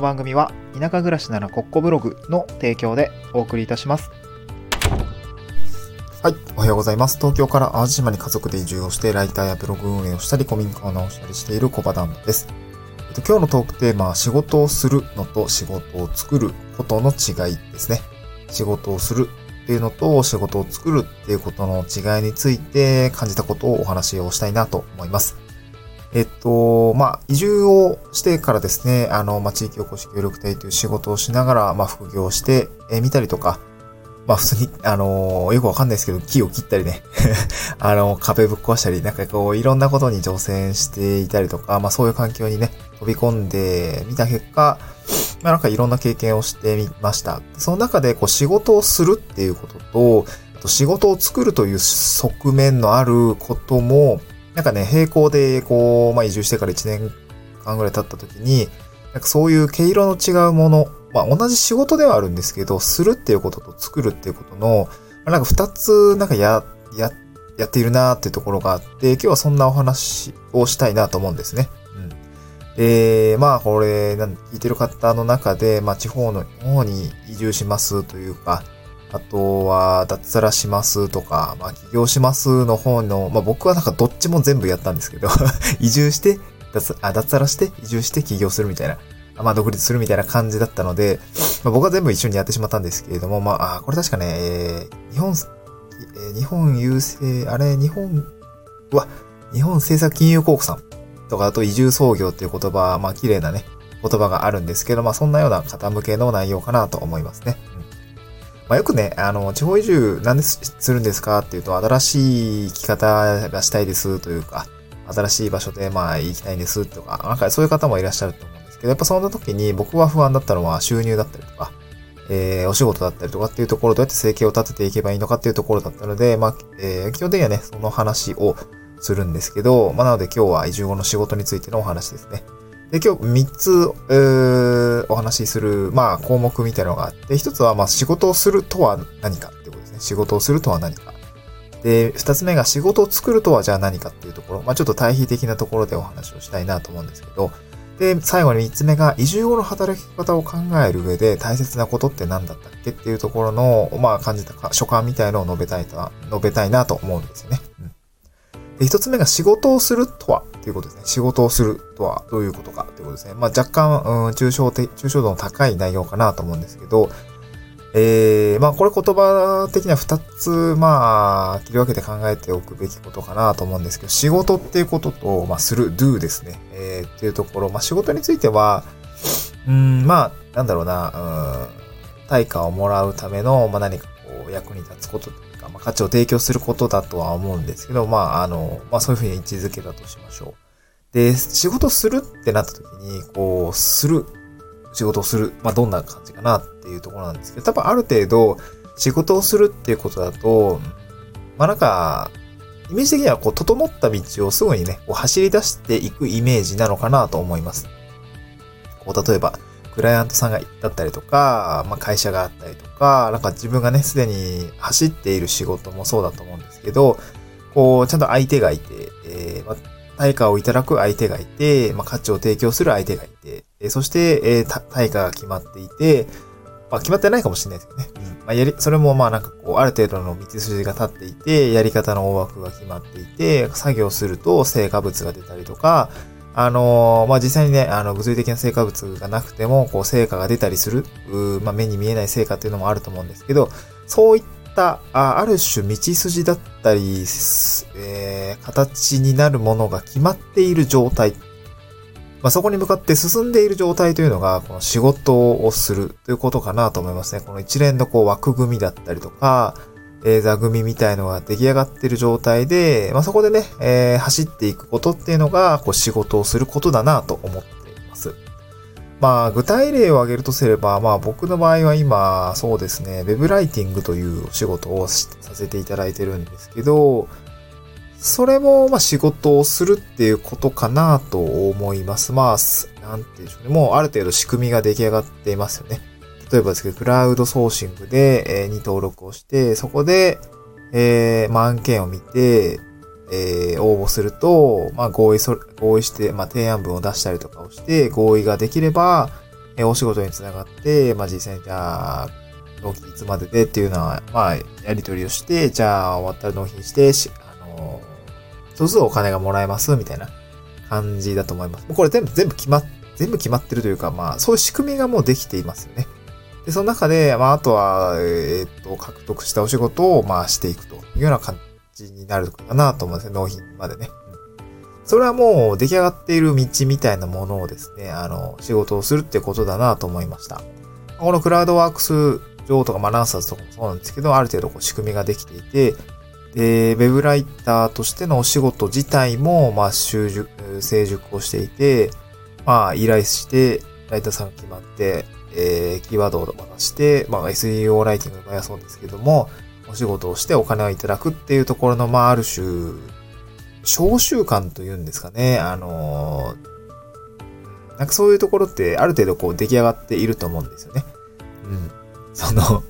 の番組は田舎暮らしならコッコブログの提供でお送りいたします。はい。おはようございます。東京から淡路島に家族で移住をして、ライターやブログ運営をしたり、古民家を直したりしている小場ダンです。えっと、今日のトークテーマは、仕事をするのと仕事を作ることの違いですね。仕事をするっていうのと仕事を作るっていうことの違いについて感じたことをお話をしたいなと思います。えっと、まあ、移住をしてからですね、あの、まあ、地域おこし協力隊という仕事をしながら、まあ、副業してみたりとか、まあ普通に、あの、よくわかんないですけど、木を切ったりね、あの、壁ぶっ壊したり、なんかこう、いろんなことに挑戦していたりとか、まあそういう環境にね、飛び込んでみた結果、まあなんかいろんな経験をしてみました。その中で、こう、仕事をするっていうことと、あと仕事を作るという側面のあることも、なんかね、並行で、こう、まあ移住してから1年間ぐらい経った時に、なんかそういう毛色の違うもの、まあ同じ仕事ではあるんですけど、するっていうことと作るっていうことの、まあ、なんか二つなんかや、や、やっているなーっていうところがあって、今日はそんなお話をしたいなと思うんですね。うん。で、まあこれ、聞いてる方の中で、まあ地方の方に移住しますというか、あとは脱サラしますとか、まあ起業しますの方の、まあ僕はなんかどっちも全部やったんですけど 移住して脱、あ、脱サラして移住して起業するみたいな。まあ、独立するみたいな感じだったので、まあ、僕は全部一緒にやってしまったんですけれども、まあ、あこれ確かね、えー、日本、えー、日本郵政、あれ、日本、うわ、日本政策金融公庫さんとか、あと移住創業っていう言葉、まあ、綺麗なね、言葉があるんですけど、まあ、そんなような方向けの内容かなと思いますね。うん。まあ、よくね、あの、地方移住何でするんですかっていうと、新しい生き方がしたいですというか、新しい場所でまあ行きたいんですとか、なんかそういう方もいらっしゃると思うんですけど、やっぱそんな時に僕は不安だったのは収入だったりとか、えー、お仕事だったりとかっていうところどうやって生計を立てていけばいいのかっていうところだったので、まあ、えー、基本的にはね、その話をするんですけど、まあなので今日は移住後の仕事についてのお話ですね。で、今日3つ、えー、お話しする、まあ項目みたいなのがあって、1つはまあ仕事をするとは何かってことですね。仕事をするとは何か。で、二つ目が仕事を作るとはじゃあ何かっていうところ。まあちょっと対比的なところでお話をしたいなと思うんですけど。で、最後に三つ目が移住後の働き方を考える上で大切なことって何だったっけっていうところの、まあ感じたか、所感みたいのを述べたいと、述べたいなと思うんですよね。で、一つ目が仕事をするとはっていうことですね。仕事をするとはどういうことかっていうことですね。まあ若干、うん、抽象的、抽象度の高い内容かなと思うんですけど、えー、まあこれ言葉的には二つ、まあ、切り分けて考えておくべきことかなと思うんですけど、仕事っていうことと、まあする、do ですね。えー、っていうところ、まあ仕事については、うん、まあ、なんだろうな、うん、対価をもらうための、まあ何かこう、役に立つこと、価値を提供することだとは思うんですけど、まああの、まあそういうふうに位置づけたとしましょう。で、仕事するってなった時に、こう、する仕事をする。まあ、どんな感じかなっていうところなんですけど、多分ある程度、仕事をするっていうことだと、まあ、なんか、イメージ的にはこう、整った道をすぐにね、こう走り出していくイメージなのかなと思います。こう、例えば、クライアントさんがだったりとか、まあ、会社があったりとか、なんか自分がね、すでに走っている仕事もそうだと思うんですけど、こう、ちゃんと相手がいて、えー、まあ、対価をいただく相手がいて、まあ、価値を提供する相手がいて、えそして、えー、対価が決まっていて、まあ、決まってないかもしれないですけどね。うん。まあ、やり、それもまあなんかこう、ある程度の道筋が立っていて、やり方の大枠が決まっていて、作業すると成果物が出たりとか、あのー、まあ、実際にね、あの、物理的な成果物がなくても、こう、成果が出たりする、うまあ、目に見えない成果っていうのもあると思うんですけど、そういった、あある種道筋だったり、えー、形になるものが決まっている状態まあ、そこに向かって進んでいる状態というのが、この仕事をするということかなと思いますね。この一連のこう枠組みだったりとか、えー、座組みたいのが出来上がってる状態で、まあ、そこでね、えー、走っていくことっていうのが、こう仕事をすることだなと思っています。まあ、具体例を挙げるとすれば、まあ僕の場合は今、そうですね、ウェブライティングというお仕事をさせていただいてるんですけど、それも、ま、仕事をするっていうことかなと思います。まあ、なんて言うんでしょうね。もうある程度仕組みが出来上がっていますよね。例えばですけど、クラウドソーシングで、えー、に登録をして、そこで、えー、まあ、案件を見て、えー、応募すると、まあ、合意そ、合意して、まあ、提案文を出したりとかをして、合意ができれば、えお仕事につながって、まあ実際にじゃあ、納品いつまででっていうのは、まあ、やり取りをして、じゃあ終わったら納品して、しあのー、そうするとお金がもらえます、みたいな感じだと思います。もうこれ全部、全部決まっ、全部決まってるというか、まあ、そういう仕組みがもうできていますよね。で、その中で、まあ、あとは、えー、っと、獲得したお仕事を、まあ、していくというような感じになるかなと思うんですね。納品までね。それはもう出来上がっている道みたいなものをですね、あの、仕事をするってことだなと思いました。このクラウドワークス上とか、まあ、ランサーズとかもそうなんですけど、ある程度こう仕組みができていて、で、ウェブライターとしてのお仕事自体も、まあ、習熟、成熟をしていて、まあ、依頼して、ライターさんが決まって、えー、キーワードを渡して、まあ、SEO ライティングの場合はそうですけども、お仕事をしてお金をいただくっていうところの、まあ、ある種、召集感というんですかね。あのー、なんかそういうところってある程度こう出来上がっていると思うんですよね。うん。その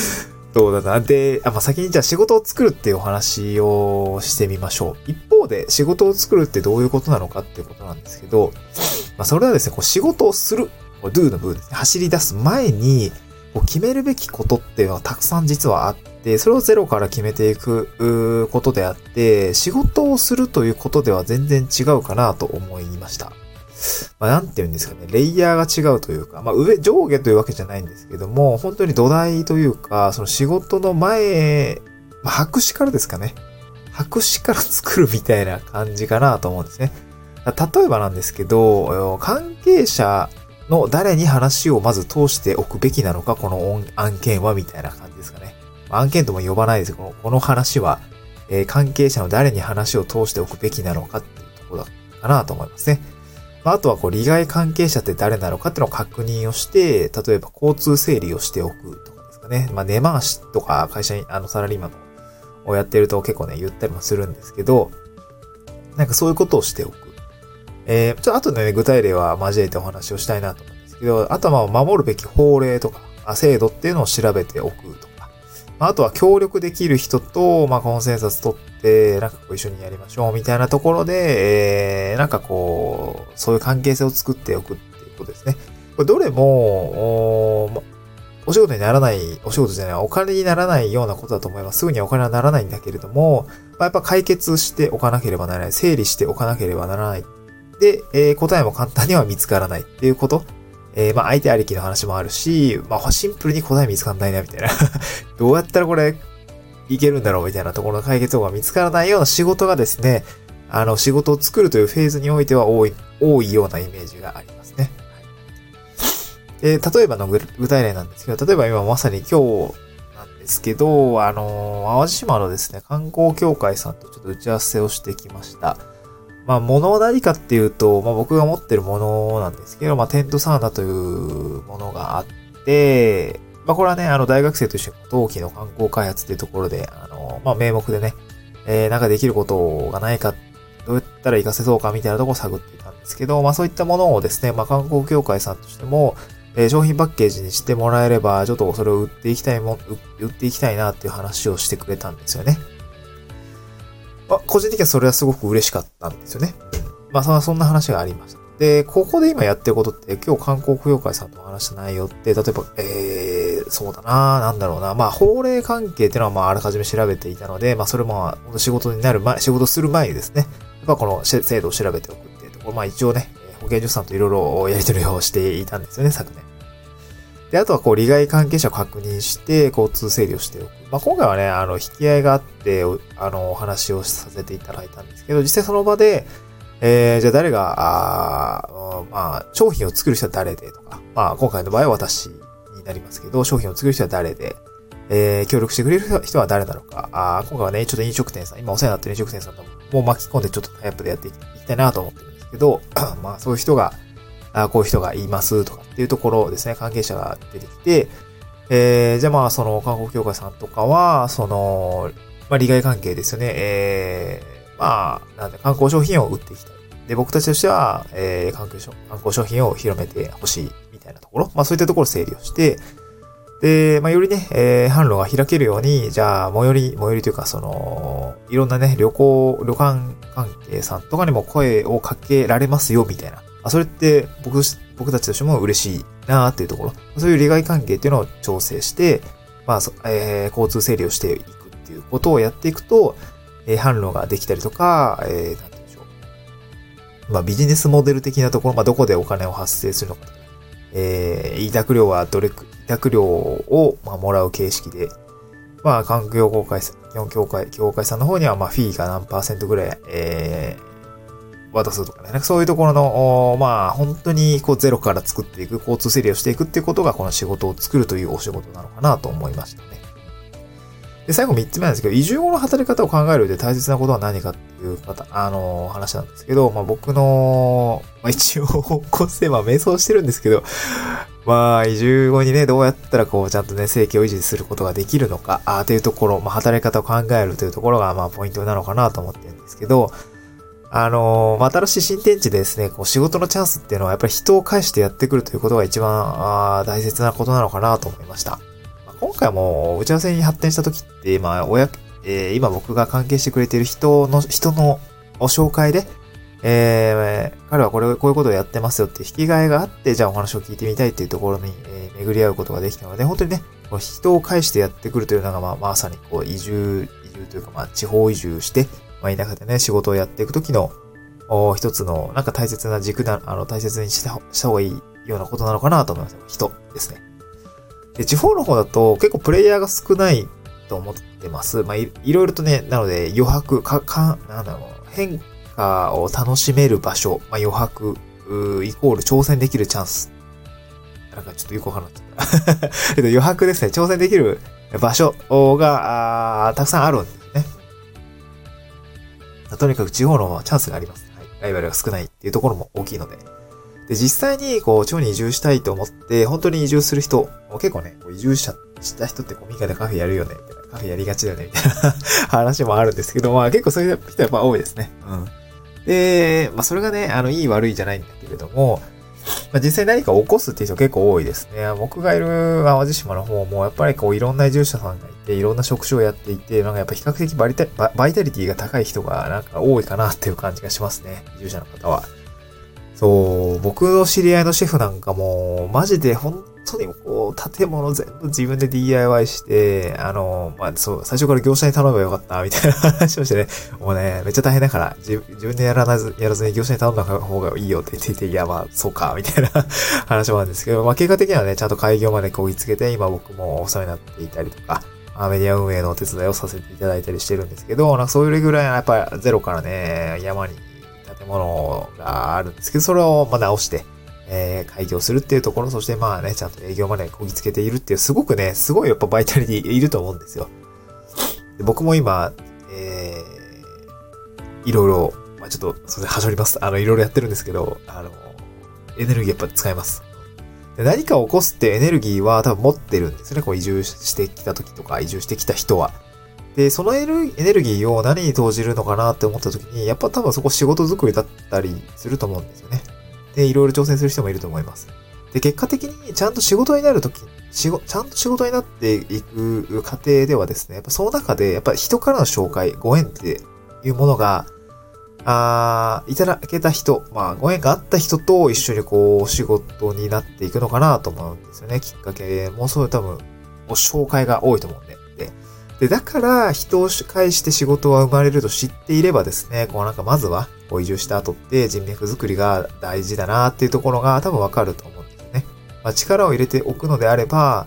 どうだな。で、あ、まあ、先にじゃあ仕事を作るっていうお話をしてみましょう。一方で仕事を作るってどういうことなのかっていうことなんですけど、まあ、それはですね、こう仕事をする、これ do の部分ですね。走り出す前に、こう決めるべきことっていうのはたくさん実はあって、それをゼロから決めていくことであって、仕事をするということでは全然違うかなと思いました。まあ、なんて言うんですかね、レイヤーが違うというか、まあ、上、上下というわけじゃないんですけども、本当に土台というか、その仕事の前、まあ、白紙からですかね。白紙から作るみたいな感じかなと思うんですね。例えばなんですけど、関係者の誰に話をまず通しておくべきなのか、この案件はみたいな感じですかね。案件とも呼ばないですけど、この話は、えー、関係者の誰に話を通しておくべきなのかっていうところかなと思いますね。まあ、あとはこう、利害関係者って誰なのかっていうのを確認をして、例えば交通整理をしておくとかですかね。まあ、根回しとか会社に、あの、サラリーマンをやってると結構ね、言ったりもするんですけど、なんかそういうことをしておく。えー、ちょっと後でね、具体例は交えてお話をしたいなと思うんですけど、あとは、守るべき法令とか、制度っていうのを調べておくとか、あ、とは協力できる人と、まあ、コンセンサス取って、なんかこう一緒にやりましょうみたいなところで、えー、なんかこう、そういう関係性を作っておくっていうことですね。これどれも、おお仕事にならない、お仕事じゃない、お金にならないようなことだと思います。すぐにはお金はならないんだけれども、まあ、やっぱ解決しておかなければならない。整理しておかなければならない。で、えー、答えも簡単には見つからないっていうこと。えー、まあ相手ありきの話もあるし、まあシンプルに答え見つかんないな、みたいな どうやったらこれ、いけるんだろうみたいなところの解決法が見つからないような仕事がですね、あの、仕事を作るというフェーズにおいては多い、多いようなイメージがありますね。で、例えばの具体例なんですけど、例えば今まさに今日なんですけど、あの、淡路島のですね、観光協会さんとちょっと打ち合わせをしてきました。まあ、物は何かっていうと、まあ僕が持ってるものなんですけど、まあテントサウナというものがあって、まあこれはね、あの大学生として冬季の観光開発っていうところで、あの、まあ名目でね、えー、なんかできることがないか、どうやったら活かせそうかみたいなとこを探っていたんですけど、まあそういったものをですね、まあ観光協会さんとしても、えー、商品パッケージにしてもらえれば、ちょっとそれを売っていきたいも、売っていきたいなっていう話をしてくれたんですよね。個人的にはそれはすごく嬉しかったんですよね。まあ、そんな話がありました。で、ここで今やってることって、今日観光協会さんと話した内容って、例えば、えー、そうだななんだろうな。まあ、法令関係っていうのは、まあ、あらかじめ調べていたので、まあ、それも、仕事になる前、仕事する前にですね、やっぱこの制度を調べておくっていうところ、まあ、一応ね、保健所さんといろいろやり取りをしていたんですよね、昨年。で、あとはこう、利害関係者を確認して、交通整理をしておく。まあ、今回はね、あの、引き合いがあって、あの、お話をさせていただいたんですけど、実際その場で、えー、じゃあ誰が、あまあ、商品を作る人は誰でとか、まあ、今回の場合は私になりますけど、商品を作る人は誰で、えー、協力してくれる人は誰なのか、あ今回はね、ちょっと飲食店さん、今お世話になってる飲食店さんとも巻き込んでちょっとタイアップでやっていきたいなと思ってるんですけど、まあ、そういう人が、あこういう人がいますとかっていうところですね、関係者が出てきて、えー、じゃあまあ、その観光協会さんとかは、その、まあ、利害関係ですよね、えー、まあ、なんで観光商品を売っていきたい。で、僕たちとしては、えー、観光観光商品を広めてほしいみたいなところ、まあそういったところを整理をして、で、まあよりね、えー、販路が開けるように、じゃあ、最寄り、最寄りというか、その、いろんなね、旅行、旅館関係さんとかにも声をかけられますよ、みたいな。あ、それって僕、僕たちとしても嬉しいなっていうところ、そういう利害関係っていうのを調整して、まあ、えー、交通整理をしていくっていうことをやっていくと、えー、販路ができたりとか、えー、なんでしょう。まあ、ビジネスモデル的なところ、まあ、どこでお金を発生するのか、えー、委託料はどれく、委託料を、まあ、もらう形式で、まあ、環境協会、日本協会、協会さんの方には、まあ、フィーが何パーセントぐらい、えー、渡すとかね。そういうところの、まあ、本当に、こう、ゼロから作っていく、交通整理をしていくっていうことが、この仕事を作るというお仕事なのかなと思いましたね。で、最後3つ目なんですけど、移住後の働き方を考える上で大切なことは何かっていう方、あのー、話なんですけど、まあ僕の、まあ一応、方向性、まあ瞑想してるんですけど、まあ、移住後にね、どうやったらこう、ちゃんとね、生計を維持することができるのか、あというところ、まあ、働き方を考えるというところが、まあ、ポイントなのかなと思ってるんですけど、あのー、新しい新天地でですね、こう、仕事のチャンスっていうのは、やっぱり人を介してやってくるということが一番、あ大切なことなのかなと思いました。まあ、今回も、打ち合わせに発展した時って、まあ、親、えー、今僕が関係してくれている人の、人の紹介で、えー、彼はこれ、こういうことをやってますよって引き換えがあって、じゃあお話を聞いてみたいっていうところに、えー、巡り合うことができたので、本当にね、人を介してやってくるというのが、まあ、まさにこう、移住、移住というか、まあ、地方移住して、まあ、田舎でね、仕事をやっていくときの、一つの、なんか大切な軸な、あの、大切にしたした方がいいようなことなのかなと思います。人ですね。で、地方の方だと結構プレイヤーが少ないと思ってます。まあ、いろいろとね、なので余白、か、か、なんだろう、変化を楽しめる場所、まあ、余白、イコール挑戦できるチャンス。なんかちょっとよくわからなかった。えっと、余白ですね。挑戦できる場所が、たくさんあるん。とにかく地方のチャンスがあります。はい。ライバルが少ないっていうところも大きいので。で、実際に、こう、地方に移住したいと思って、本当に移住する人も、結構ね、こう移住者した人ってこう、民家でカフェやるよね、みたいな。カフェやりがちだよね、みたいな話もあるんですけど、まあ結構そういう人はやっぱ多いですね。うん。で、まあそれがね、あの、いい悪いじゃないんだけれども、まあ、実際何か起こすっていう人結構多いですね。僕がいる淡路島の方も、やっぱりこういろんな移住者さんがいて、いろんな職種をやっていて、なんかやっぱ比較的バリタバイタリティが高い人がなんか多いかなっていう感じがしますね。移住者の方は。そう、僕の知り合いのシェフなんかも、マジで本当にこう、建物全部自分で DIY して、あの、まあ、そう、最初から業者に頼めばよかった、みたいな話をしてね、もうね、めっちゃ大変だから、自分でやらなず、やらずに業者に頼んだ方がいいよって言っていて、いや、まあ、そうか、みたいな 話もあるんですけど、まあ、結果的にはね、ちゃんと開業までこぎつけて、今僕もお世話になっていたりとか、まあメディア運営のお手伝いをさせていただいたりしてるんですけど、なんかそういうぐらいやっぱりゼロからね、山に建物があるんですけど、それをまあ直して、えー、開業するっていうところ、そしてまあね、ちゃんと営業までこぎつけているっていう、すごくね、すごいやっぱバイタリティいると思うんですよ。で僕も今、えー、いろいろ、まあちょっと、それはしょります。あの、いろいろやってるんですけど、あの、エネルギーやっぱ使います。で何かを起こすってエネルギーは多分持ってるんですね。こう移住してきた時とか、移住してきた人は。で、そのエネルギーを何に投じるのかなって思った時に、やっぱ多分そこ仕事作りだったりすると思うんですよね。で、いろいろ挑戦する人もいると思います。で、結果的にちゃんと仕事になるとき、仕事、ちゃんと仕事になっていく過程ではですね、やっぱその中で、やっぱ人からの紹介、ご縁っていうものが、あいただけた人、まあ、ご縁があった人と一緒にこう、仕事になっていくのかなと思うんですよね。きっかけもそういう多分、お紹介が多いと思うんで。で、でだから、人を介して仕事は生まれると知っていればですね、こうなんかまずは、こう移住した後って人脈作りが大事だなっていうところが多分わかると思うんですよね。まあ、力を入れておくのであれば、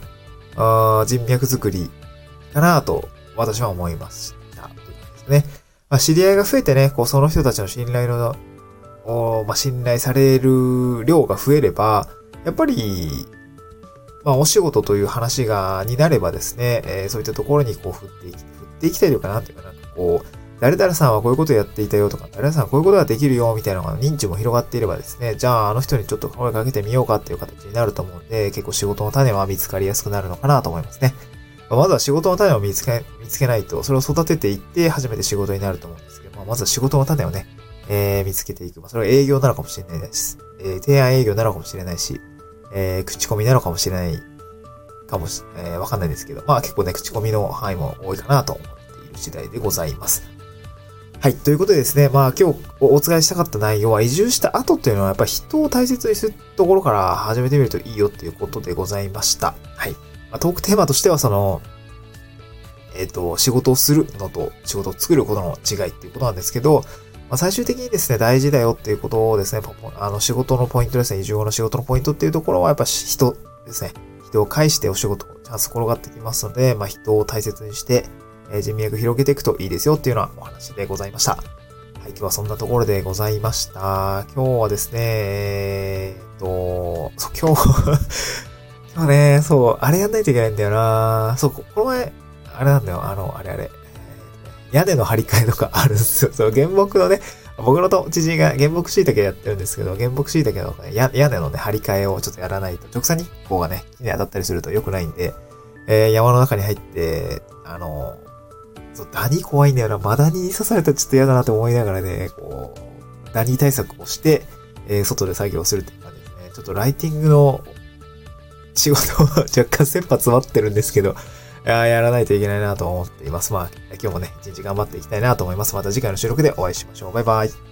あ人脈作りかなと私は思いました。ですね。まあ、知り合いが増えてね、こうその人たちの信頼の、おまあ、信頼される量が増えれば、やっぱり、まあ、お仕事という話が、になればですね、えー、そういったところにこう振っていき、振っていきたいのかなっていうか、なんかこう、誰々さんはこういうことやっていたよとか、誰々さんはこういうことができるよみたいなのが認知も広がっていればですね、じゃああの人にちょっと声かけてみようかっていう形になると思うんで、結構仕事の種は見つかりやすくなるのかなと思いますね。まずは仕事の種を見つけ、見つけないと、それを育てていって初めて仕事になると思うんですけど、まあ、まずは仕事の種をね、えー、見つけていく。まあ、それは営業なのかもしれないです。えー、提案営業なのかもしれないし、えー、口コミなのかもしれないかもし、えー、わかんないですけど、まあ結構ね、口コミの範囲も多いかなと思っている次第でございます。はい。ということでですね、まあ今日お伝えしたかった内容は移住した後っていうのはやっぱ人を大切にするところから始めてみるといいよっていうことでございました。はい。まあ、トークテーマとしてはその、えっ、と、仕事をするのと仕事を作ることの違いっていうことなんですけど、まあ、最終的にですね、大事だよっていうことをですね、あの仕事のポイントですね、移住後の仕事のポイントっていうところはやっぱ人ですね。人を介してお仕事チャンス転がってきますので、まあ、人を大切にして、え人脈広げていくといいですよっていうのはお話でございました。はい、今日はそんなところでございました。今日はですね、えー、っと、そう今日 今日ね、そう、あれやんないといけないんだよなそう、この前、あれなんだよ、あの、あれあれ、屋根の張り替えとかあるんですよ。そう、原木のね、僕のと知人が原木椎茸やってるんですけど、原木椎茸の、ね、屋根のね、張り替えをちょっとやらないと、直射日光がね、木に当たったりすると良くないんで、えー、山の中に入って、あの、そう、ダニ怖いんだよな。マダニに刺されたらちょっと嫌だなって思いながらね、こう、ダニ対策をして、えー、外で作業するっていう感じですね。ちょっとライティングの仕事は若干先発詰まってるんですけど、ややらないといけないなと思っています。まあ、今日もね、一日頑張っていきたいなと思います。また次回の収録でお会いしましょう。バイバイ。